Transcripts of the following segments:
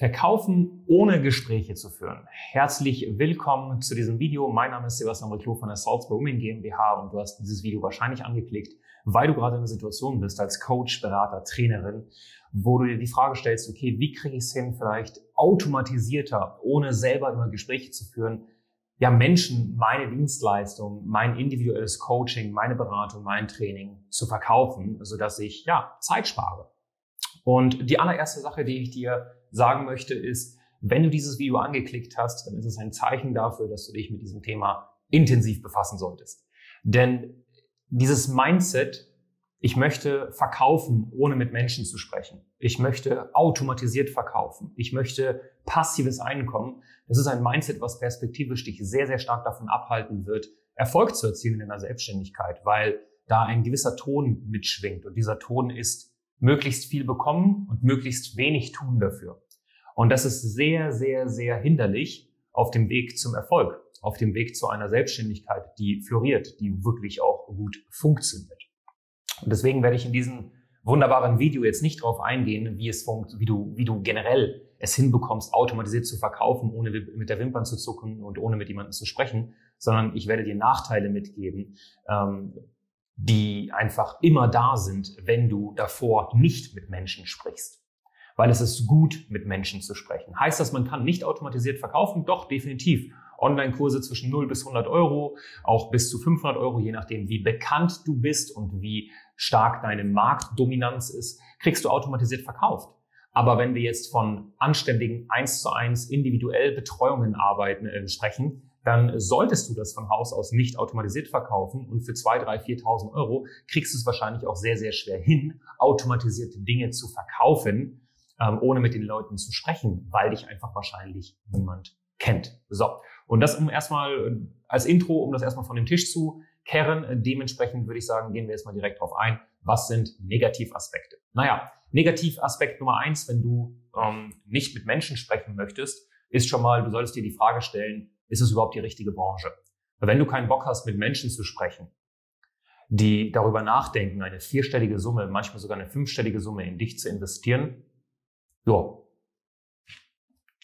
Verkaufen ohne Gespräche zu führen. Herzlich willkommen zu diesem Video. Mein Name ist Sebastian Riclo von der Salzburg Women GmbH und du hast dieses Video wahrscheinlich angeklickt, weil du gerade in einer Situation bist als Coach, Berater, Trainerin, wo du dir die Frage stellst, okay, wie kriege ich es hin, vielleicht automatisierter, ohne selber immer Gespräche zu führen, ja, Menschen meine Dienstleistung, mein individuelles Coaching, meine Beratung, mein Training zu verkaufen, sodass ich, ja, Zeit spare. Und die allererste Sache, die ich dir sagen möchte, ist, wenn du dieses Video angeklickt hast, dann ist es ein Zeichen dafür, dass du dich mit diesem Thema intensiv befassen solltest. Denn dieses Mindset, ich möchte verkaufen, ohne mit Menschen zu sprechen. Ich möchte automatisiert verkaufen. Ich möchte passives Einkommen. Das ist ein Mindset, was perspektivisch dich sehr, sehr stark davon abhalten wird, Erfolg zu erzielen in deiner Selbstständigkeit, weil da ein gewisser Ton mitschwingt. Und dieser Ton ist, möglichst viel bekommen und möglichst wenig tun dafür. Und das ist sehr, sehr, sehr hinderlich auf dem Weg zum Erfolg, auf dem Weg zu einer Selbstständigkeit, die floriert, die wirklich auch gut funktioniert. Und deswegen werde ich in diesem wunderbaren Video jetzt nicht darauf eingehen, wie es wie du, wie du generell es hinbekommst, automatisiert zu verkaufen, ohne mit der Wimpern zu zucken und ohne mit jemandem zu sprechen, sondern ich werde dir Nachteile mitgeben, ähm, die einfach immer da sind, wenn du davor nicht mit Menschen sprichst. Weil es ist gut, mit Menschen zu sprechen. Heißt das, man kann nicht automatisiert verkaufen? Doch, definitiv. Online-Kurse zwischen 0 bis 100 Euro, auch bis zu 500 Euro, je nachdem, wie bekannt du bist und wie stark deine Marktdominanz ist, kriegst du automatisiert verkauft. Aber wenn wir jetzt von anständigen 1 zu 1 individuell Betreuungen arbeiten, äh, sprechen, dann solltest du das von Haus aus nicht automatisiert verkaufen und für 2, 3, 4.000 Euro kriegst du es wahrscheinlich auch sehr, sehr schwer hin, automatisierte Dinge zu verkaufen, ähm, ohne mit den Leuten zu sprechen, weil dich einfach wahrscheinlich niemand kennt. So. Und das um erstmal äh, als Intro, um das erstmal von dem Tisch zu kehren. Dementsprechend würde ich sagen, gehen wir jetzt mal direkt drauf ein. Was sind Negativaspekte? Naja, Negativaspekt Nummer eins, wenn du ähm, nicht mit Menschen sprechen möchtest, ist schon mal, du solltest dir die Frage stellen, ist es überhaupt die richtige Branche? Weil wenn du keinen Bock hast, mit Menschen zu sprechen, die darüber nachdenken, eine vierstellige Summe, manchmal sogar eine fünfstellige Summe in dich zu investieren, ja,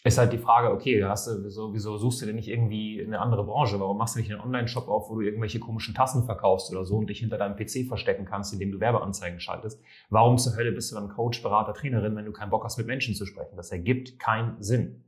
ist halt die Frage, okay, hast du, wieso, wieso suchst du denn nicht irgendwie eine andere Branche? Warum machst du nicht einen Online-Shop auf, wo du irgendwelche komischen Tassen verkaufst oder so und dich hinter deinem PC verstecken kannst, indem du Werbeanzeigen schaltest? Warum zur Hölle bist du dann Coach, Berater, Trainerin, wenn du keinen Bock hast, mit Menschen zu sprechen? Das ergibt keinen Sinn.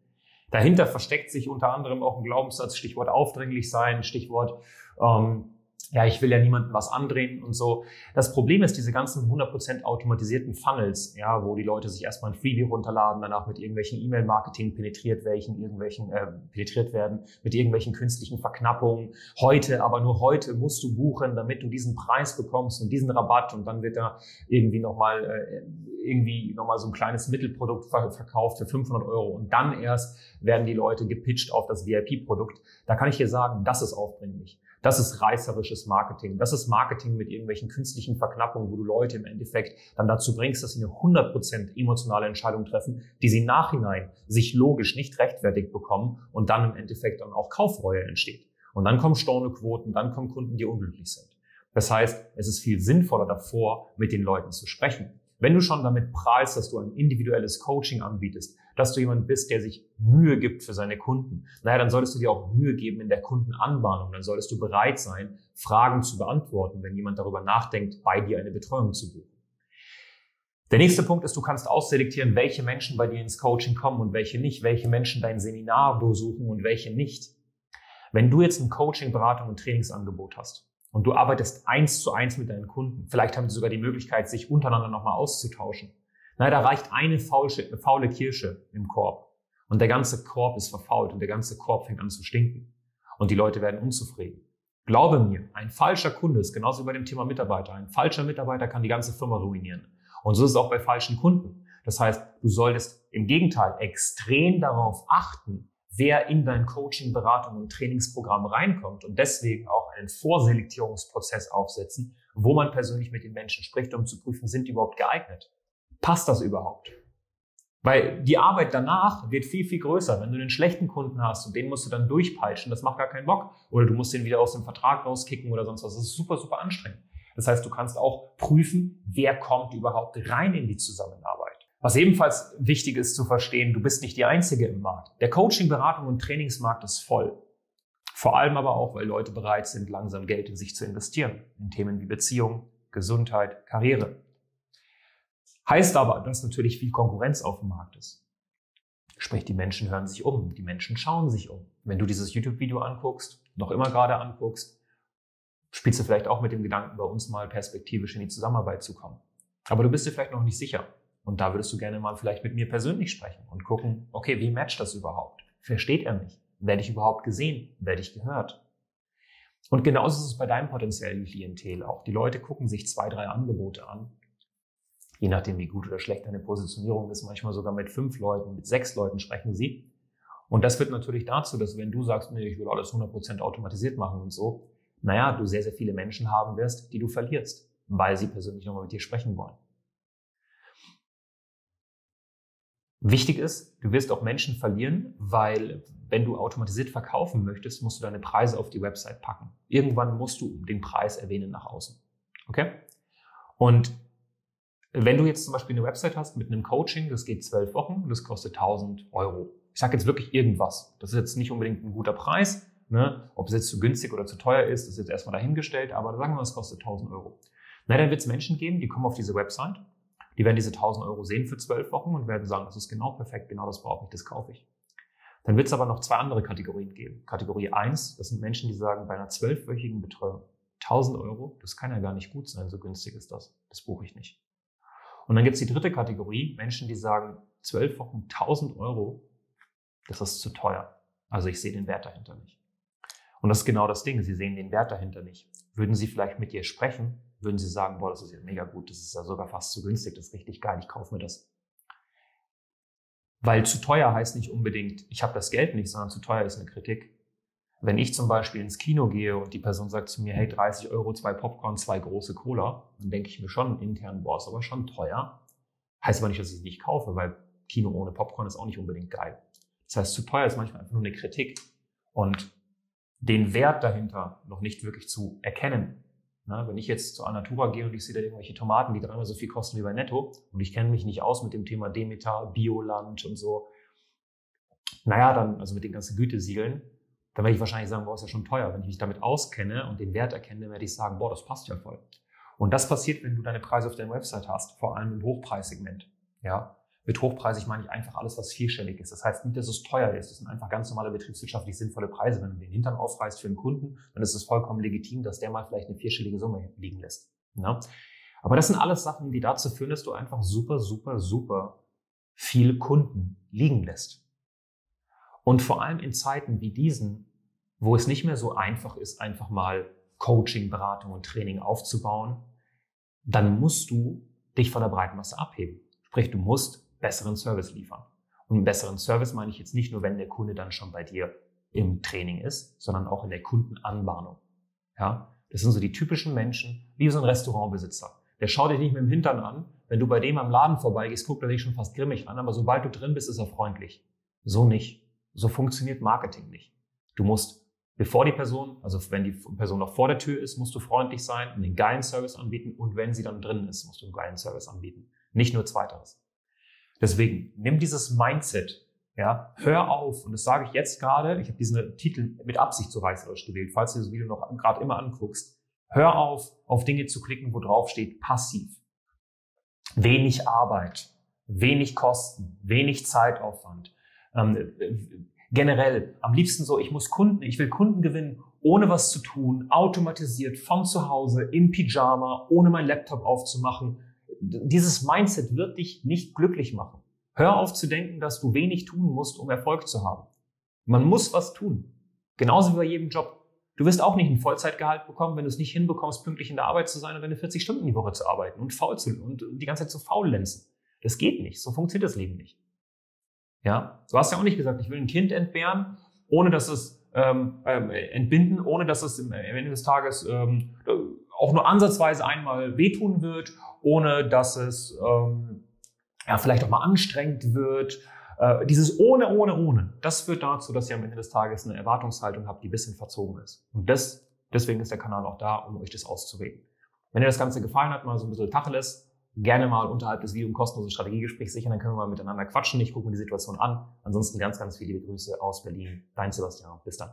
Dahinter versteckt sich unter anderem auch ein Glaubenssatz, Stichwort aufdringlich sein, Stichwort ähm, ja, ich will ja niemandem was andrehen und so. Das Problem ist diese ganzen 100% automatisierten Funnels, ja, wo die Leute sich erstmal ein Freebie runterladen, danach mit irgendwelchen E-Mail-Marketing penetriert welchen, irgendwelchen, äh, penetriert werden, mit irgendwelchen künstlichen Verknappungen. Heute, aber nur heute musst du buchen, damit du diesen Preis bekommst und diesen Rabatt und dann wird da irgendwie nochmal, äh, irgendwie nochmal so ein kleines Mittelprodukt verkauft für 500 Euro und dann erst werden die Leute gepitcht auf das VIP-Produkt. Da kann ich dir sagen, das ist aufdringlich. Das ist reißerisches Marketing. Das ist Marketing mit irgendwelchen künstlichen Verknappungen, wo du Leute im Endeffekt dann dazu bringst, dass sie eine 100% emotionale Entscheidung treffen, die sie nachhinein sich logisch nicht rechtfertigt bekommen und dann im Endeffekt dann auch Kaufreue entsteht. Und dann kommen Stornoquoten, dann kommen Kunden, die unglücklich sind. Das heißt, es ist viel sinnvoller davor, mit den Leuten zu sprechen. Wenn du schon damit prahlst, dass du ein individuelles Coaching anbietest, dass du jemand bist, der sich Mühe gibt für seine Kunden, naja, dann solltest du dir auch Mühe geben in der Kundenanbahnung. Dann solltest du bereit sein, Fragen zu beantworten, wenn jemand darüber nachdenkt, bei dir eine Betreuung zu buchen. Der nächste Punkt ist, du kannst ausselektieren, welche Menschen bei dir ins Coaching kommen und welche nicht, welche Menschen dein Seminar besuchen und welche nicht. Wenn du jetzt ein Coaching, Beratung und Trainingsangebot hast, und du arbeitest eins zu eins mit deinen Kunden. Vielleicht haben sie sogar die Möglichkeit, sich untereinander nochmal auszutauschen. Na, da reicht eine faule Kirsche im Korb und der ganze Korb ist verfault und der ganze Korb fängt an zu stinken und die Leute werden unzufrieden. Glaube mir, ein falscher Kunde ist genauso wie bei dem Thema Mitarbeiter. Ein falscher Mitarbeiter kann die ganze Firma ruinieren. Und so ist es auch bei falschen Kunden. Das heißt, du solltest im Gegenteil extrem darauf achten, wer in dein Coaching, Beratung und Trainingsprogramm reinkommt und deswegen auch einen Vorselektierungsprozess aufsetzen, wo man persönlich mit den Menschen spricht, um zu prüfen, sind die überhaupt geeignet? Passt das überhaupt? Weil die Arbeit danach wird viel, viel größer. Wenn du einen schlechten Kunden hast und den musst du dann durchpeitschen, das macht gar keinen Bock. Oder du musst den wieder aus dem Vertrag rauskicken oder sonst was. Das ist super, super anstrengend. Das heißt, du kannst auch prüfen, wer kommt überhaupt rein in die Zusammenarbeit. Was ebenfalls wichtig ist zu verstehen, du bist nicht die Einzige im Markt. Der Coaching, Beratung und Trainingsmarkt ist voll. Vor allem aber auch, weil Leute bereit sind, langsam Geld in sich zu investieren. In Themen wie Beziehung, Gesundheit, Karriere. Heißt aber, dass natürlich viel Konkurrenz auf dem Markt ist. Sprich, die Menschen hören sich um, die Menschen schauen sich um. Wenn du dieses YouTube-Video anguckst, noch immer gerade anguckst, spielst du vielleicht auch mit dem Gedanken, bei uns mal perspektivisch in die Zusammenarbeit zu kommen. Aber du bist dir vielleicht noch nicht sicher. Und da würdest du gerne mal vielleicht mit mir persönlich sprechen und gucken, okay, wie matcht das überhaupt? Versteht er mich? Werde ich überhaupt gesehen? Werde ich gehört? Und genauso ist es bei deinem potenziellen Klientel auch. Die Leute gucken sich zwei, drei Angebote an. Je nachdem, wie gut oder schlecht deine Positionierung ist, manchmal sogar mit fünf Leuten, mit sechs Leuten sprechen sie. Und das führt natürlich dazu, dass wenn du sagst, nee, ich will alles 100% automatisiert machen und so, naja, du sehr, sehr viele Menschen haben wirst, die du verlierst, weil sie persönlich nochmal mit dir sprechen wollen. Wichtig ist, du wirst auch Menschen verlieren, weil wenn du automatisiert verkaufen möchtest, musst du deine Preise auf die Website packen. Irgendwann musst du den Preis erwähnen nach außen. Okay? Und wenn du jetzt zum Beispiel eine Website hast mit einem Coaching, das geht zwölf Wochen, das kostet 1000 Euro. Ich sage jetzt wirklich irgendwas. Das ist jetzt nicht unbedingt ein guter Preis. Ne? Ob es jetzt zu günstig oder zu teuer ist, ist jetzt erstmal dahingestellt, aber sagen wir mal, es kostet 1000 Euro. Na, dann wird es Menschen geben, die kommen auf diese Website, die werden diese 1000 Euro sehen für zwölf Wochen und werden sagen, das ist genau perfekt, genau das brauche ich, das kaufe ich. Dann wird es aber noch zwei andere Kategorien geben. Kategorie eins, das sind Menschen, die sagen, bei einer zwölfwöchigen Betreuung 1000 Euro, das kann ja gar nicht gut sein, so günstig ist das. Das buche ich nicht. Und dann gibt es die dritte Kategorie, Menschen, die sagen, zwölf Wochen 1000 Euro, das ist zu teuer. Also ich sehe den Wert dahinter nicht. Und das ist genau das Ding, Sie sehen den Wert dahinter nicht. Würden Sie vielleicht mit dir sprechen, würden Sie sagen, boah, das ist ja mega gut, das ist ja sogar fast zu günstig, das ist richtig geil, ich kaufe mir das. Weil zu teuer heißt nicht unbedingt, ich habe das Geld nicht, sondern zu teuer ist eine Kritik. Wenn ich zum Beispiel ins Kino gehe und die Person sagt zu mir, hey, 30 Euro, zwei Popcorn, zwei große Cola, dann denke ich mir schon intern, boah, ist aber schon teuer. Heißt aber nicht, dass ich es nicht kaufe, weil Kino ohne Popcorn ist auch nicht unbedingt geil. Das heißt, zu teuer ist manchmal einfach nur eine Kritik. Und den Wert dahinter noch nicht wirklich zu erkennen. Na, wenn ich jetzt zu Anatura gehe und ich sehe da irgendwelche Tomaten, die dreimal so viel kosten wie bei Netto und ich kenne mich nicht aus mit dem Thema Demeter, Bioland und so, naja, dann, also mit den ganzen Gütesiegeln, dann werde ich wahrscheinlich sagen, boah, ist ja schon teuer. Wenn ich mich damit auskenne und den Wert erkenne, werde ich sagen, boah, das passt ja voll. Und das passiert, wenn du deine Preise auf deiner Website hast, vor allem im Hochpreissegment. Ja, mit hochpreisig meine ich einfach alles, was vierstellig ist. Das heißt nicht, dass es teuer ist. Das sind einfach ganz normale betriebswirtschaftlich sinnvolle Preise. Wenn du den Hintern aufreißt für einen Kunden, dann ist es vollkommen legitim, dass der mal vielleicht eine vierstellige Summe liegen lässt. Ja? Aber das sind alles Sachen, die dazu führen, dass du einfach super, super, super viele Kunden liegen lässt. Und vor allem in Zeiten wie diesen, wo es nicht mehr so einfach ist, einfach mal Coaching, Beratung und Training aufzubauen, dann musst du dich von der breiten Masse abheben. Sprich, du musst besseren Service liefern. Und einen besseren Service meine ich jetzt nicht nur, wenn der Kunde dann schon bei dir im Training ist, sondern auch in der Kundenanbahnung. Ja, das sind so die typischen Menschen, wie so ein Restaurantbesitzer. Der schaut dich nicht mit dem Hintern an. Wenn du bei dem am Laden vorbeigehst, guckt er dich schon fast grimmig an, aber sobald du drin bist, ist er freundlich. So nicht. So funktioniert Marketing nicht. Du musst, bevor die Person, also wenn die Person noch vor der Tür ist, musst du freundlich sein und einen geilen Service anbieten und wenn sie dann drin ist, musst du einen geilen Service anbieten. Nicht nur zweiteres. Deswegen, nimm dieses Mindset, ja, hör auf, und das sage ich jetzt gerade, ich habe diesen Titel mit Absicht so reißerisch gewählt, falls du das Video noch gerade immer anguckst, hör auf, auf Dinge zu klicken, wo drauf steht passiv. Wenig Arbeit, wenig Kosten, wenig Zeitaufwand. Ähm, generell, am liebsten so, ich muss Kunden, ich will Kunden gewinnen, ohne was zu tun, automatisiert, von zu Hause, im Pyjama, ohne mein Laptop aufzumachen, dieses Mindset wird dich nicht glücklich machen. Hör auf zu denken, dass du wenig tun musst, um Erfolg zu haben. Man muss was tun. Genauso wie bei jedem Job. Du wirst auch nicht ein Vollzeitgehalt bekommen, wenn du es nicht hinbekommst, pünktlich in der Arbeit zu sein und deine 40 Stunden die Woche zu arbeiten und faul zu und die ganze Zeit zu faulenzen. Das geht nicht. So funktioniert das Leben nicht. Ja, du hast ja auch nicht gesagt, ich will ein Kind entbehren, ohne dass es ähm, ähm, entbinden, ohne dass es am Ende des Tages ähm, auch nur ansatzweise einmal wehtun wird ohne dass es ähm, ja, vielleicht auch mal anstrengend wird. Äh, dieses ohne, ohne, ohne, das führt dazu, dass ihr am Ende des Tages eine Erwartungshaltung habt, die ein bisschen verzogen ist. Und das, deswegen ist der Kanal auch da, um euch das auszureden. Wenn dir das Ganze gefallen hat, mal so ein bisschen Tacheles, gerne mal unterhalb des Videos ein kostenloses Strategiegespräch sichern, dann können wir mal miteinander quatschen. Ich gucke mir die Situation an. Ansonsten ganz, ganz viele Grüße aus Berlin. Dein Sebastian. Bis dann.